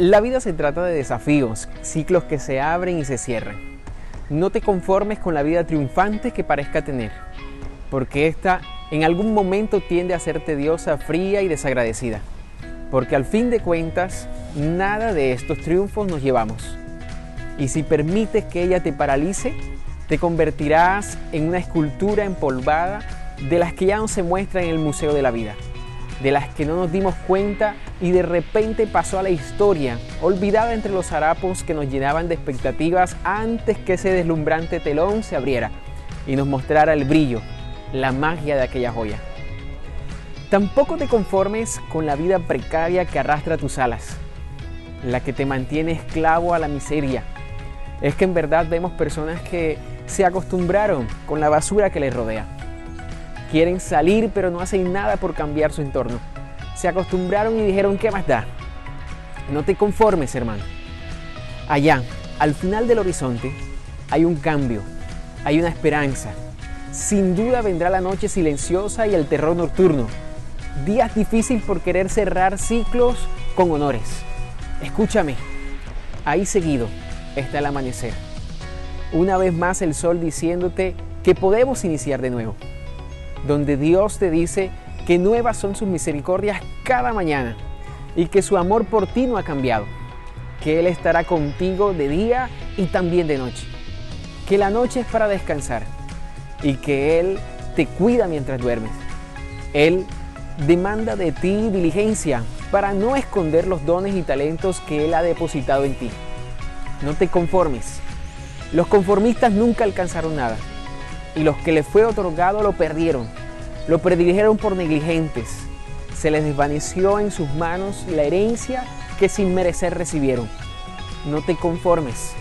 La vida se trata de desafíos, ciclos que se abren y se cierran. No te conformes con la vida triunfante que parezca tener, porque esta en algún momento tiende a ser tediosa, fría y desagradecida. Porque al fin de cuentas, nada de estos triunfos nos llevamos. Y si permites que ella te paralice, te convertirás en una escultura empolvada de las que ya no se muestra en el Museo de la Vida de las que no nos dimos cuenta y de repente pasó a la historia, olvidada entre los harapos que nos llenaban de expectativas antes que ese deslumbrante telón se abriera y nos mostrara el brillo, la magia de aquella joya. Tampoco te conformes con la vida precaria que arrastra tus alas, la que te mantiene esclavo a la miseria. Es que en verdad vemos personas que se acostumbraron con la basura que les rodea Quieren salir pero no hacen nada por cambiar su entorno. Se acostumbraron y dijeron, ¿qué más da? No te conformes, hermano. Allá, al final del horizonte, hay un cambio, hay una esperanza. Sin duda vendrá la noche silenciosa y el terror nocturno. Días difíciles por querer cerrar ciclos con honores. Escúchame, ahí seguido está el amanecer. Una vez más el sol diciéndote que podemos iniciar de nuevo donde Dios te dice que nuevas son sus misericordias cada mañana y que su amor por ti no ha cambiado, que Él estará contigo de día y también de noche, que la noche es para descansar y que Él te cuida mientras duermes. Él demanda de ti diligencia para no esconder los dones y talentos que Él ha depositado en ti. No te conformes. Los conformistas nunca alcanzaron nada y los que les fue otorgado lo perdieron, lo predijeron por negligentes. Se les desvaneció en sus manos la herencia que sin merecer recibieron. No te conformes,